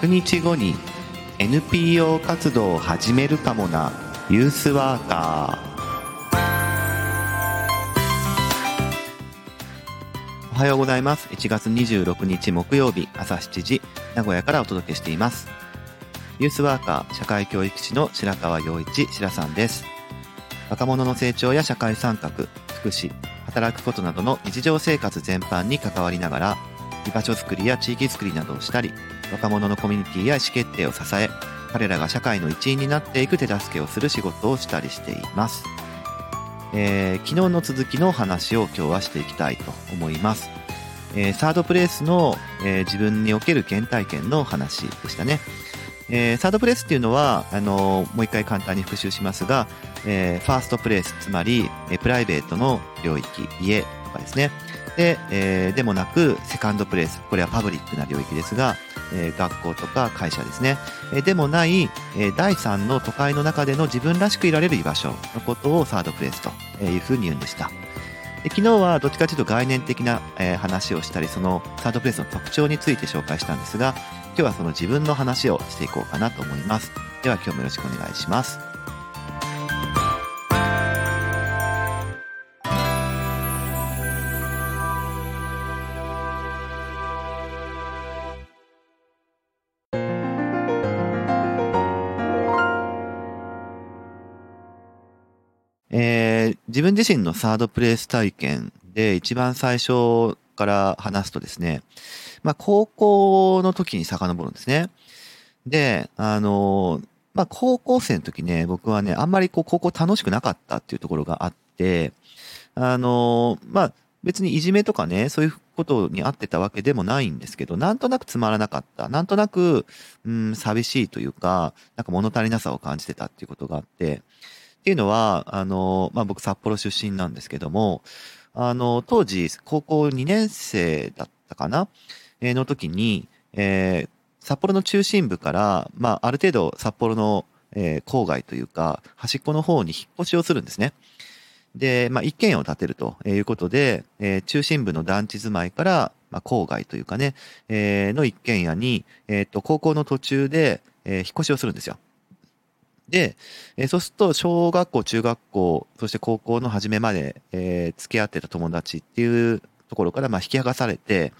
100日後に NPO 活動を始めるかもなユースワーカー。おはようございます。1月26日木曜日朝7時名古屋からお届けしています。ユースワーカー社会教育士の白川陽一白さんです。若者の成長や社会参画福祉働くことなどの日常生活全般に関わりながら居場所づくりや地域づくりなどをしたり若者のコミュニティや意思決定を支え彼らが社会の一員になっていく手助けをする仕事をしたりしています、えー、昨日の続きの話を今日はしていきたいと思います、えー、サードプレイスの、えー、自分における原体験の話でしたね。えー、サードプレイスっていうのは、あの、もう一回簡単に復習しますが、えー、ファーストプレイス、つまり、えー、プライベートの領域、家とかですね。で、えー、でもなく、セカンドプレイス、これはパブリックな領域ですが、え、学校とか会社ですね。え、でもない、え、第3の都会の中での自分らしくいられる居場所のことをサードプレイスというふうに言うんでした。で昨日はどっちかというと概念的な、え、話をしたり、そのサードプレイスの特徴について紹介したんですが、今日はその自分の話をしていこうかなと思います。では今日もよろしくお願いします。自分自身のサードプレイス体験で一番最初から話すとですね、まあ、高校の時に遡るんですね。で、あの、まあ、高校生の時ね、僕はね、あんまりこう、高校楽しくなかったっていうところがあって、あの、まあ、別にいじめとかね、そういうことにあってたわけでもないんですけど、なんとなくつまらなかった。なんとなく、うん、寂しいというか、なんか物足りなさを感じてたっていうことがあって、っていうのは、あの、まあ、僕札幌出身なんですけども、あの、当時、高校2年生だったかな？えー、の時に、えー、札幌の中心部から、まあ、ある程度札幌の、えー、郊外というか、端っこの方に引っ越しをするんですね。で、まあ、一軒家を建てるということで、えー、中心部の団地住まいから、まあ、郊外というかね、えー、の一軒家に、えっ、と、高校の途中で、えー、引っ越しをするんですよ。で、えー、そうすると、小学校、中学校、そして高校の初めまで、えー、付き合ってた友達っていうところから、まあ、引き剥がされて、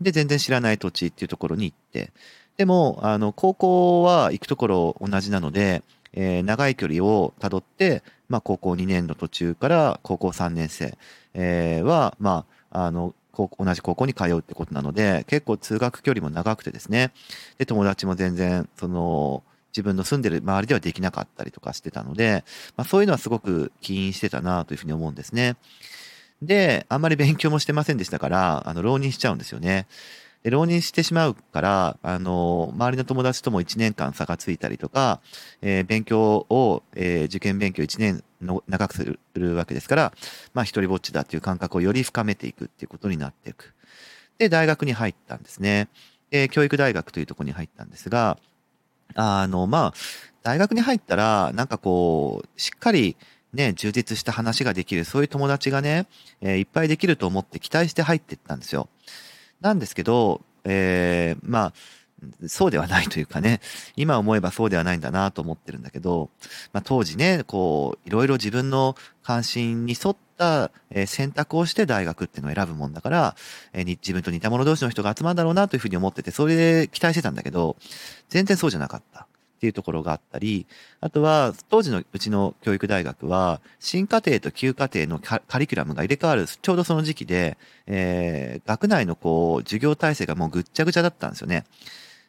で、全然知らない土地っていうところに行って、でも、あの、高校は行くところ同じなので、えー、長い距離をたどって、まあ、高校2年の途中から高校3年生、えー、は、まあ、あの、同じ高校に通うってことなので、結構通学距離も長くてですね、で、友達も全然、その、自分の住んでる周りではできなかったりとかしてたので、まあ、そういうのはすごく起因してたなというふうに思うんですね。で、あんまり勉強もしてませんでしたから、あの、浪人しちゃうんですよね。で、浪人してしまうから、あの、周りの友達とも1年間差がついたりとか、えー、勉強を、えー、受験勉強1年の長くするわけですから、まあ、一人ぼっちだっていう感覚をより深めていくっていうことになっていく。で、大学に入ったんですね。で、教育大学というところに入ったんですが、あの、まあ、大学に入ったら、なんかこう、しっかり、ね、充実した話ができる、そういう友達がね、えー、いっぱいできると思って期待して入っていったんですよ。なんですけど、えー、まあ、そうではないというかね、今思えばそうではないんだなと思ってるんだけど、まあ、当時ね、こう、いろいろ自分の関心に沿った選択をして大学っていうのを選ぶもんだから、え、自分と似た者同士の人が集まるんだろうなというふうに思ってて、それで期待してたんだけど、全然そうじゃなかった。っていうところがあったり、あとは、当時のうちの教育大学は、新課程と旧課程のカリキュラムが入れ替わる、ちょうどその時期で、えー、学内のこう、授業体制がもうぐっちゃぐちゃだったんですよね。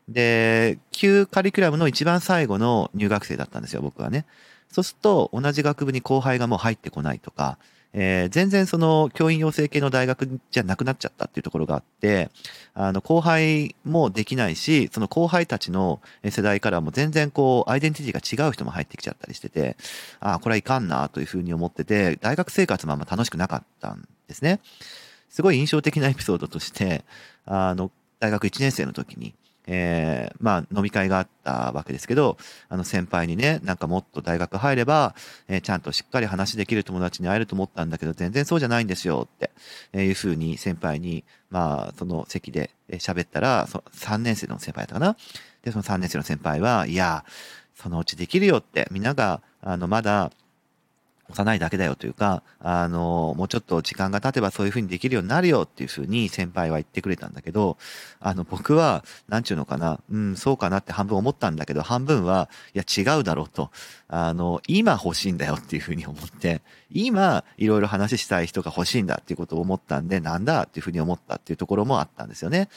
で、旧カリキュラムの一番最後の入学生だったんですよ、僕はね。そうすると、同じ学部に後輩がもう入ってこないとか、えー、全然その教員養成系の大学じゃなくなっちゃったっていうところがあって、あの、後輩もできないし、その後輩たちの世代からも全然こう、アイデンティティが違う人も入ってきちゃったりしてて、ああ、これはいかんなというふうに思ってて、大学生活もあんま楽しくなかったんですね。すごい印象的なエピソードとして、あの、大学1年生の時に、えー、まあ飲み会があったわけですけど、あの先輩にね、なんかもっと大学入れば、えー、ちゃんとしっかり話できる友達に会えると思ったんだけど、全然そうじゃないんですよって、いうふうに先輩に、まあその席で喋ったら、そ3年生の先輩だったかな？で、その3年生の先輩は、いや、そのうちできるよって、みんなが、あの、まだ、幼いだけだよというか、あの、もうちょっと時間が経てばそういうふうにできるようになるよっていうふうに先輩は言ってくれたんだけど、あの、僕は、なんちゅうのかな、うん、そうかなって半分思ったんだけど、半分は、いや、違うだろうと。あの、今欲しいんだよっていうふうに思って、今、いろいろ話したい人が欲しいんだっていうことを思ったんで、なんだっていうふうに思ったっていうところもあったんですよね。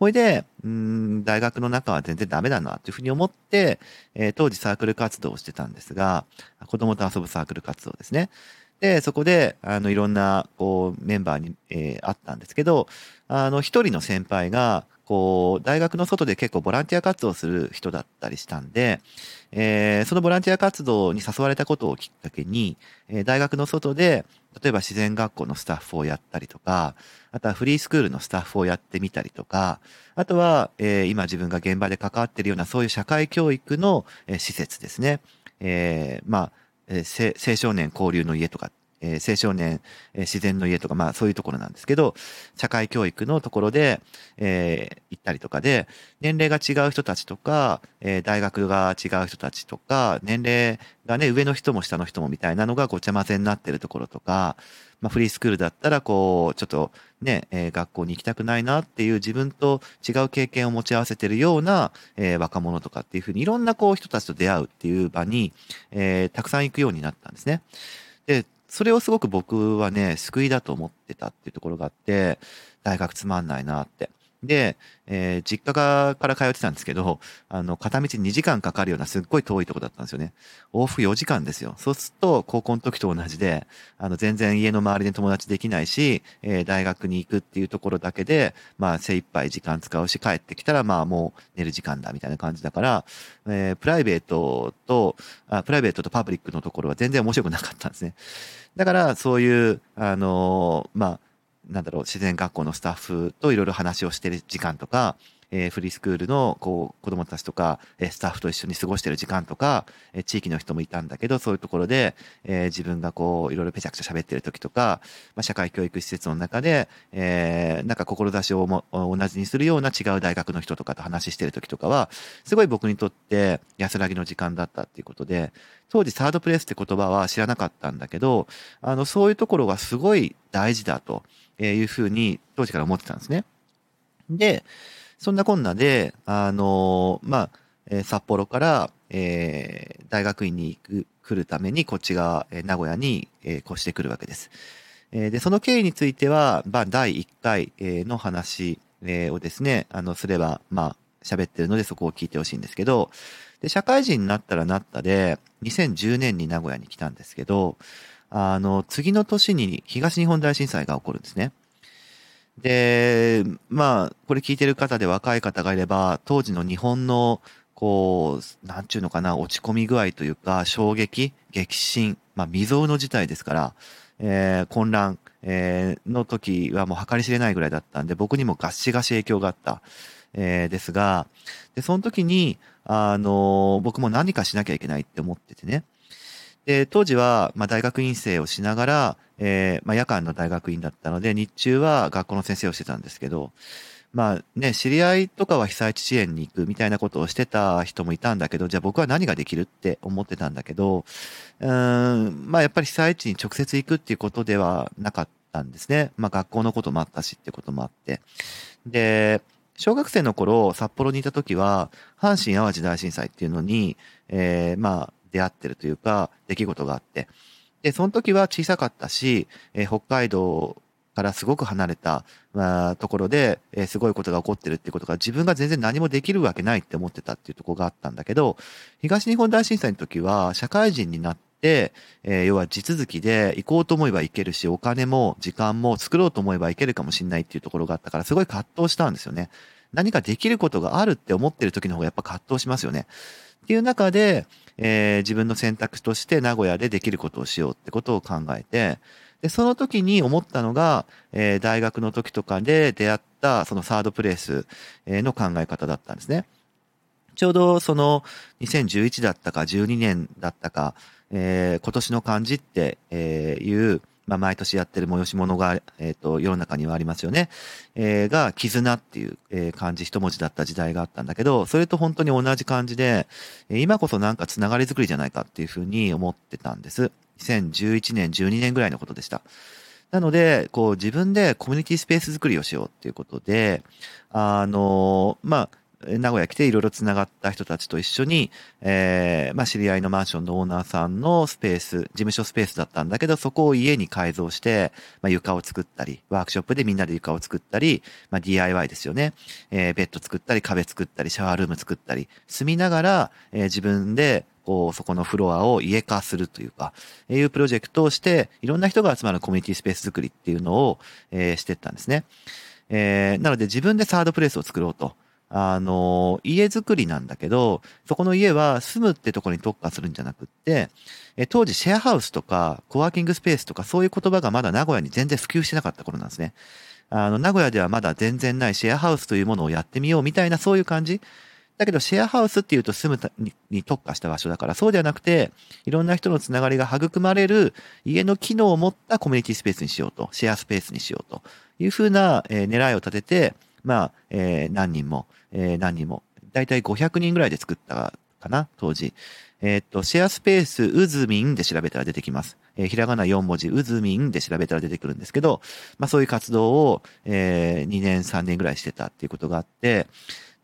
ほいで、うん、大学の中は全然ダメだなというふうに思って、えー、当時サークル活動をしてたんですが、子供と遊ぶサークル活動ですね。で、そこで、あの、いろんな、こう、メンバーに、えー、あったんですけど、あの、一人の先輩が、こう、大学の外で結構ボランティア活動する人だったりしたんで、えー、そのボランティア活動に誘われたことをきっかけに、えー、大学の外で、例えば自然学校のスタッフをやったりとか、あとはフリースクールのスタッフをやってみたりとか、あとは、えー、今自分が現場で関わっているようなそういう社会教育の、えー、施設ですね。えー、まあ、えー、青少年交流の家とかえー、青少年、えー、自然の家とか、まあそういうところなんですけど、社会教育のところで、えー、行ったりとかで、年齢が違う人たちとか、え、大学が違う人たちとか、年齢がね、上の人も下の人もみたいなのがごちゃ混ぜになってるところとか、まあフリースクールだったら、こう、ちょっとね、え、学校に行きたくないなっていう自分と違う経験を持ち合わせてるような、え、若者とかっていうふうにいろんなこう人たちと出会うっていう場に、え、たくさん行くようになったんですね。で、それをすごく僕はね、救いだと思ってたっていうところがあって、大学つまんないなって。で、えー、実家から通ってたんですけど、あの、片道2時間かかるようなすっごい遠いとこだったんですよね。往復4時間ですよ。そうすると、高校の時と同じで、あの、全然家の周りで友達できないし、えー、大学に行くっていうところだけで、まあ、精一杯時間使うし、帰ってきたら、まあ、もう寝る時間だ、みたいな感じだから、えー、プライベートとあ、プライベートとパブリックのところは全然面白くなかったんですね。だから、そういう、あのまあ、なんだろう、自然学校のスタッフといろいろ話をしてる時間とか、えー、フリースクールのこう子供たちとか、えー、スタッフと一緒に過ごしてる時間とか、えー、地域の人もいたんだけど、そういうところで、えー、自分がこう、いろいろぺちゃくちゃ喋ってる時とか、まあ、社会教育施設の中で、えー、なんか志をも同じにするような違う大学の人とかと話してる時とかは、すごい僕にとって安らぎの時間だったっていうことで、当時サードプレイスって言葉は知らなかったんだけど、あの、そういうところがすごい大事だというふうに当時から思ってたんですね。で、そんなこんなで、あのまあ、え札幌から、えー、大学院に行く、来るために、こっちが、え名古屋に、えー、越してくるわけです。えー、で、その経緯については、まあ、第1回、えー、の話、えー、をですね、あの、すれば、まあ、喋ってるのでそこを聞いてほしいんですけど、で、社会人になったらなったで、2010年に名古屋に来たんですけど、あの、次の年に東日本大震災が起こるんですね。で、まあ、これ聞いてる方で若い方がいれば、当時の日本の、こう、なんちゅうのかな、落ち込み具合というか、衝撃、激震、まあ、未曾有の事態ですから、えー、混乱、えー、の時はもう計り知れないぐらいだったんで、僕にもガシガシ影響があった、えー、ですが、で、その時に、あの僕も何かしなきゃいけないって思っててね。で、当時は、まあ、大学院生をしながら、えー、まあ、夜間の大学院だったので、日中は学校の先生をしてたんですけど、まあね、知り合いとかは被災地支援に行くみたいなことをしてた人もいたんだけど、じゃあ僕は何ができるって思ってたんだけど、うん、まあやっぱり被災地に直接行くっていうことではなかったんですね。まあ学校のこともあったしってこともあって。で、小学生の頃、札幌にいた時は、阪神淡路大震災っていうのに、えー、まあ、出会ってるというか、出来事があって。で、その時は小さかったし、えー、北海道からすごく離れた、まあ、ところで、えー、すごいことが起こってるってことが自分が全然何もできるわけないって思ってたっていうとこがあったんだけど、東日本大震災の時は社会人になって、えー、要は地続きで行こうと思えば行けるし、お金も時間も作ろうと思えば行けるかもしれないっていうところがあったから、すごい葛藤したんですよね。何かできることがあるって思ってる時の方がやっぱ葛藤しますよね。っていう中で、えー、自分の選択として名古屋でできることをしようってことを考えて、で、その時に思ったのが、えー、大学の時とかで出会ったそのサードプレイスの考え方だったんですね。ちょうどその2011だったか12年だったか、えー、今年の漢字っていう、まあ、毎年やってる催し物が、えっ、と、世の中にはありますよね。えー、が、絆っていう、えー、漢字一文字だった時代があったんだけど、それと本当に同じ感じで、今こそなんかつながりづくりじゃないかっていうふうに思ってたんです。2011年、12年ぐらいのことでした。なので、こう自分でコミュニティスペース作りをしようっていうことで、あの、まあ、名古屋来ていろいろ繋がった人たちと一緒に、えー、まあ知り合いのマンションのオーナーさんのスペース、事務所スペースだったんだけど、そこを家に改造して、まあ床を作ったり、ワークショップでみんなで床を作ったり、まあ DIY ですよね。えー、ベッド作ったり、壁作ったり、シャワールーム作ったり、住みながら、えー、自分でこう、そこのフロアを家化するというか、いうプロジェクトをして、いろんな人が集まるコミュニティスペース作りっていうのを、えー、してったんですね。えー、なので自分でサードプレイスを作ろうと。あの、家づくりなんだけど、そこの家は住むってところに特化するんじゃなくって、え当時シェアハウスとかコワーキングスペースとかそういう言葉がまだ名古屋に全然普及してなかった頃なんですね。あの、名古屋ではまだ全然ないシェアハウスというものをやってみようみたいなそういう感じ。だけどシェアハウスっていうと住むに特化した場所だから、そうではなくて、いろんな人のつながりが育まれる家の機能を持ったコミュニティスペースにしようと、シェアスペースにしようというふうな、え、狙いを立てて、まあ、えー、何人も、えー、何人も、だいたい500人ぐらいで作ったかな、当時。え、っと、シェアスペース、うずみんで調べたら出てきます。えー、ひらがな4文字、うずみんで調べたら出てくるんですけど、まあそういう活動を、えー、2年、3年ぐらいしてたっていうことがあって、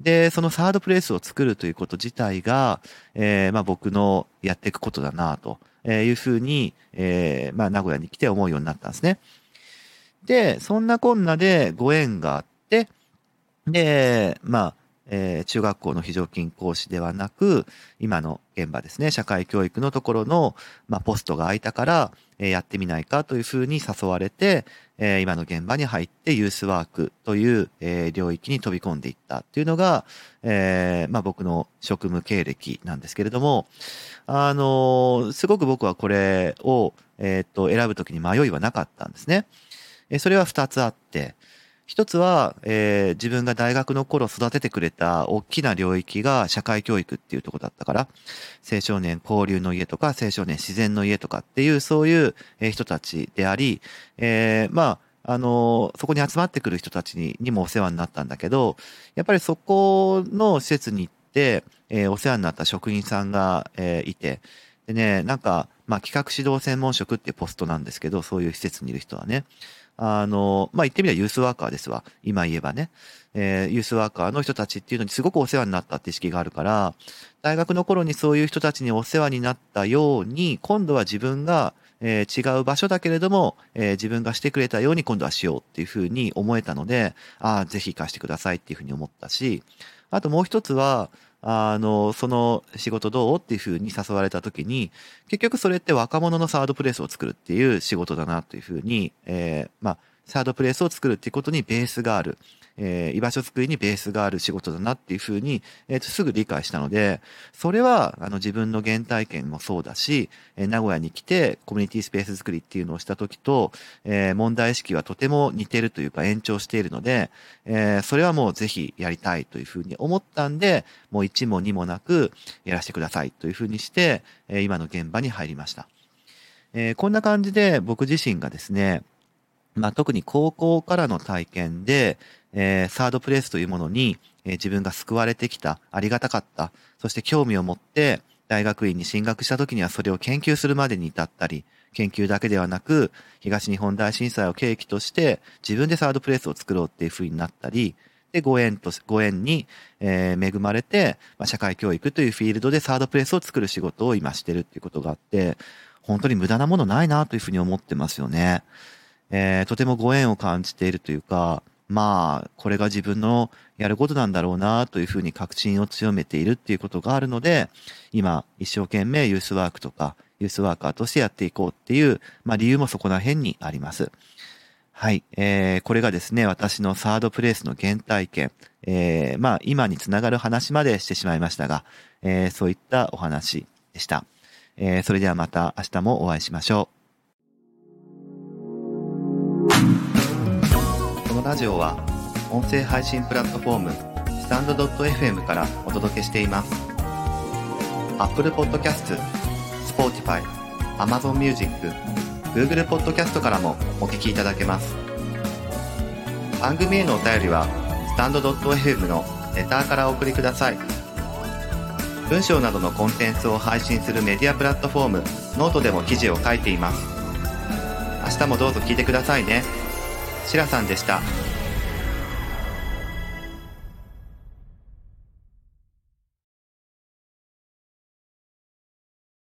で、そのサードプレイスを作るということ自体が、えー、まあ僕のやっていくことだなというふうに、えー、まあ名古屋に来て思うようになったんですね。で、そんなこんなでご縁があって、で、まあ、えー、中学校の非常勤講師ではなく、今の現場ですね、社会教育のところの、まあ、ポストが空いたから、えー、やってみないかというふうに誘われて、えー、今の現場に入ってユースワークという、えー、領域に飛び込んでいったっていうのが、えー、まあ、僕の職務経歴なんですけれども、あのすごく僕はこれを、えっと、選ぶときに迷いはなかったんですね。えそれは二つあって、一つは、えー、自分が大学の頃育ててくれた大きな領域が社会教育っていうとこだったから、青少年交流の家とか青少年自然の家とかっていうそういう人たちであり、えー、まあ、あの、そこに集まってくる人たちににもお世話になったんだけど、やっぱりそこの施設に行って、えー、お世話になった職員さんが、えー、いて、でね、なんか、まあ、企画指導専門職ってポストなんですけど、そういう施設にいる人はね。あの、まあ、言ってみればユースワーカーですわ。今言えばね。えー、ユースワーカーの人たちっていうのにすごくお世話になったって意識があるから、大学の頃にそういう人たちにお世話になったように、今度は自分が、えー、違う場所だけれども、えー、自分がしてくれたように今度はしようっていうふうに思えたので、ああ、ぜひ行かしてくださいっていうふうに思ったし、あともう一つは、あの、その仕事どうっていうふうに誘われた時に、結局それって若者のサードプレイスを作るっていう仕事だなというふうに、えー、まあ、サードプレイスを作るっていうことにベースがある。えー、居場所作りにベースがある仕事だなっていうふうに、えー、すぐ理解したので、それはあの自分の原体験もそうだし、えー、名古屋に来てコミュニティスペース作りっていうのをした時と、えー、問題意識はとても似てるというか延長しているので、えー、それはもうぜひやりたいというふうに思ったんで、もう1も2もなくやらせてくださいというふうにして、えー、今の現場に入りました。えー、こんな感じで僕自身がですね、まあ、特に高校からの体験で、えー、サードプレイスというものに、えー、自分が救われてきた、ありがたかった、そして興味を持って大学院に進学した時にはそれを研究するまでに至ったり、研究だけではなく、東日本大震災を契機として自分でサードプレイスを作ろうっていう風になったり、で、ご縁と、ご縁に、えー、恵まれて、まあ、社会教育というフィールドでサードプレイスを作る仕事を今してるっていうことがあって、本当に無駄なものないなというふうに思ってますよね。えー、とてもご縁を感じているというか、まあ、これが自分のやることなんだろうなというふうに確信を強めているっていうことがあるので、今、一生懸命ユースワークとか、ユースワーカーとしてやっていこうっていう、まあ理由もそこら辺にあります。はい。えー、これがですね、私のサードプレイスの原体験、えー、まあ今につながる話までしてしまいましたが、えー、そういったお話でした。えー、それではまた明日もお会いしましょう。ラジオは音声配信プラットフォームスタンド .fm からお届けしています Apple Podcast、Spotify、Amazon Music、Google Podcast からもお聞きいただけます。番組へのお便りは、スタンド .fm のレターからお送りください。文章などのコンテンツを配信するメディアプラットフォーム、ノートでも記事を書いています。明日もどうぞ聞いてくださいね。シラさんでした。